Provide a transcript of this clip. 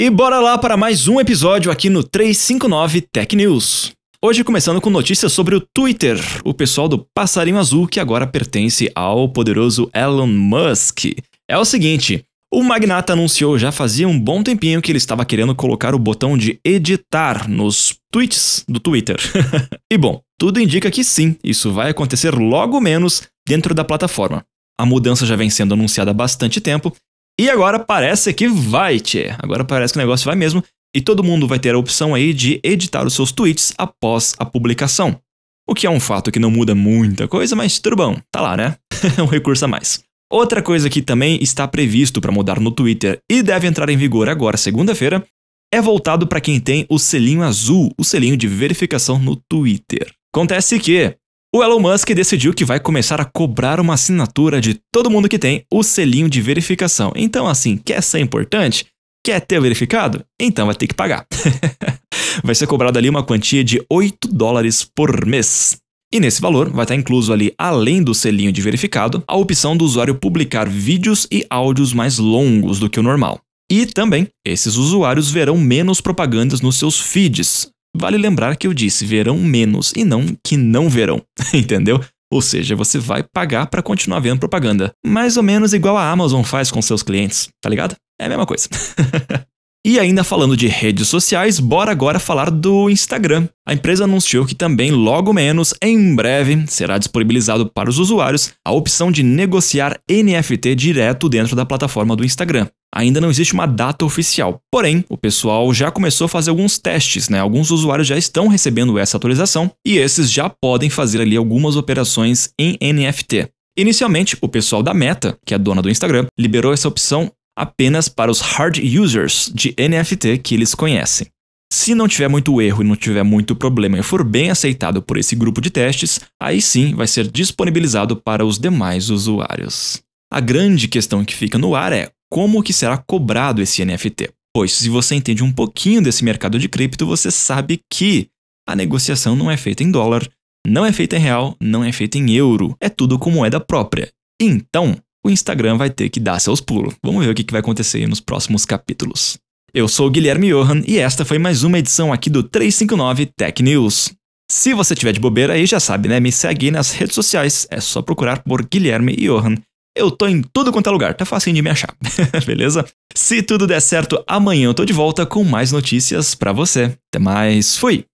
E bora lá para mais um episódio aqui no 359 Tech News. Hoje começando com notícias sobre o Twitter, o pessoal do Passarinho Azul que agora pertence ao poderoso Elon Musk. É o seguinte, o magnata anunciou já fazia um bom tempinho que ele estava querendo colocar o botão de editar nos tweets do Twitter. e bom, tudo indica que sim, isso vai acontecer logo menos dentro da plataforma. A mudança já vem sendo anunciada há bastante tempo e agora parece que vai, tchê. Agora parece que o negócio vai mesmo. E todo mundo vai ter a opção aí de editar os seus tweets após a publicação. O que é um fato que não muda muita coisa, mas tudo bom, tá lá, né? um recurso a mais. Outra coisa que também está previsto para mudar no Twitter e deve entrar em vigor agora, segunda-feira, é voltado para quem tem o selinho azul, o selinho de verificação no Twitter. Acontece que o Elon Musk decidiu que vai começar a cobrar uma assinatura de todo mundo que tem o selinho de verificação. Então, assim, quer ser importante? Quer ter verificado? Então vai ter que pagar. vai ser cobrado ali uma quantia de 8 dólares por mês. E nesse valor vai estar incluso ali, além do selinho de verificado, a opção do usuário publicar vídeos e áudios mais longos do que o normal. E também, esses usuários verão menos propagandas nos seus feeds, Vale lembrar que eu disse verão menos e não que não verão, entendeu? Ou seja, você vai pagar para continuar vendo propaganda. Mais ou menos igual a Amazon faz com seus clientes, tá ligado? É a mesma coisa. E ainda falando de redes sociais, bora agora falar do Instagram. A empresa anunciou que também, logo menos, em breve, será disponibilizado para os usuários a opção de negociar NFT direto dentro da plataforma do Instagram. Ainda não existe uma data oficial, porém, o pessoal já começou a fazer alguns testes, né? Alguns usuários já estão recebendo essa atualização e esses já podem fazer ali algumas operações em NFT. Inicialmente, o pessoal da Meta, que é dona do Instagram, liberou essa opção apenas para os hard users de NFT que eles conhecem. Se não tiver muito erro e não tiver muito problema e for bem aceitado por esse grupo de testes, aí sim vai ser disponibilizado para os demais usuários. A grande questão que fica no ar é como que será cobrado esse NFT. Pois se você entende um pouquinho desse mercado de cripto, você sabe que a negociação não é feita em dólar, não é feita em real, não é feita em euro, é tudo com moeda própria. Então, o Instagram vai ter que dar seus pulos. Vamos ver o que vai acontecer nos próximos capítulos. Eu sou o Guilherme Johan e esta foi mais uma edição aqui do 359 Tech News. Se você tiver de bobeira aí, já sabe, né? Me segue nas redes sociais. É só procurar por Guilherme Johan. Eu tô em tudo quanto é lugar, tá fácil de me achar. Beleza? Se tudo der certo, amanhã eu tô de volta com mais notícias para você. Até mais, fui!